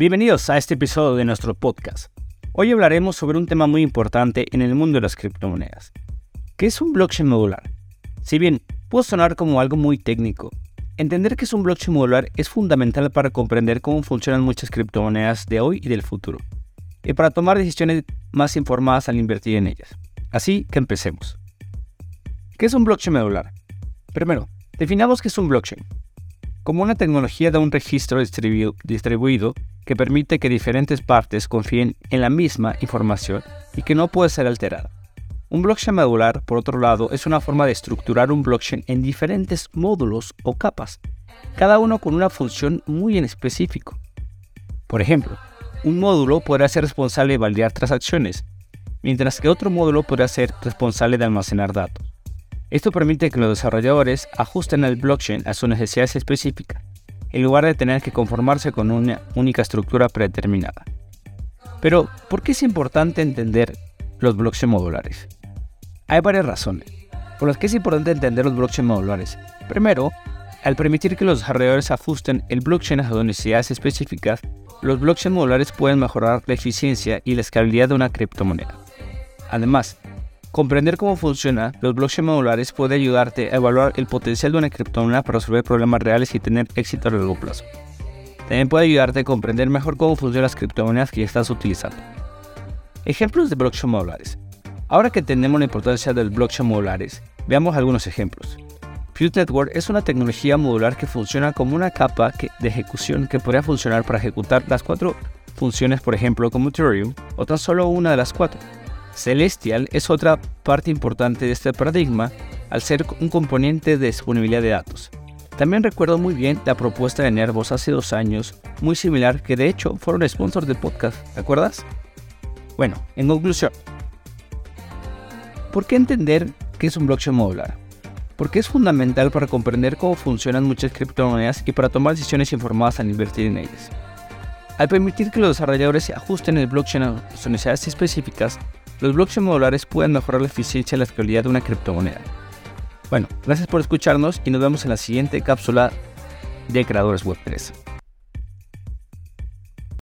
Bienvenidos a este episodio de nuestro podcast. Hoy hablaremos sobre un tema muy importante en el mundo de las criptomonedas. ¿Qué es un blockchain modular? Si bien puede sonar como algo muy técnico, entender que es un blockchain modular es fundamental para comprender cómo funcionan muchas criptomonedas de hoy y del futuro, y para tomar decisiones más informadas al invertir en ellas. Así que empecemos. ¿Qué es un blockchain modular? Primero, definamos qué es un blockchain. Como una tecnología de un registro distribuido que permite que diferentes partes confíen en la misma información y que no puede ser alterada. Un blockchain modular, por otro lado, es una forma de estructurar un blockchain en diferentes módulos o capas, cada uno con una función muy en específico. Por ejemplo, un módulo podrá ser responsable de validar transacciones, mientras que otro módulo podrá ser responsable de almacenar datos. Esto permite que los desarrolladores ajusten el blockchain a sus necesidades específicas en lugar de tener que conformarse con una única estructura predeterminada. Pero, ¿por qué es importante entender los blockchain modulares? Hay varias razones por las que es importante entender los blockchain modulares. Primero, al permitir que los desarrolladores ajusten el blockchain a sus necesidades específicas, los blockchain modulares pueden mejorar la eficiencia y la escalabilidad de una criptomoneda. Además, Comprender cómo funciona los blockchain modulares puede ayudarte a evaluar el potencial de una criptomoneda para resolver problemas reales y tener éxito a largo plazo. También puede ayudarte a comprender mejor cómo funcionan las criptomonedas que ya estás utilizando. Ejemplos de blockchain modulares. Ahora que entendemos la importancia de los blockchain modulares, veamos algunos ejemplos. Fuse Network es una tecnología modular que funciona como una capa de ejecución que podría funcionar para ejecutar las cuatro funciones, por ejemplo, como Ethereum, o tan solo una de las cuatro. Celestial es otra parte importante de este paradigma al ser un componente de disponibilidad de datos. También recuerdo muy bien la propuesta de Nervos hace dos años, muy similar, que de hecho fueron sponsors del podcast, ¿te acuerdas? Bueno, en conclusión, ¿por qué entender qué es un blockchain modular? Porque es fundamental para comprender cómo funcionan muchas criptomonedas y para tomar decisiones informadas al invertir en ellas. Al permitir que los desarrolladores ajusten el blockchain a sus necesidades específicas, los blockchain modulares pueden mejorar la eficiencia y la fiabilidad de una criptomoneda. Bueno, gracias por escucharnos y nos vemos en la siguiente cápsula de Creadores Web 3.